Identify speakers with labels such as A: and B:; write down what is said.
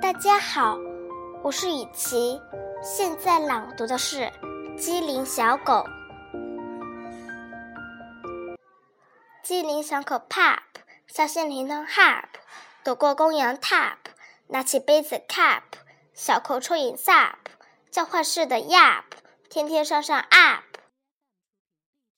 A: 大家好，我是雨琪，现在朗读的是《机灵小狗》。机灵小狗 Pop 小线铃铛 Hop，躲过公羊 Tap，拿起杯子 Cup，小口抽饮 Sup，叫唤式的 Yap，天天上上 Up。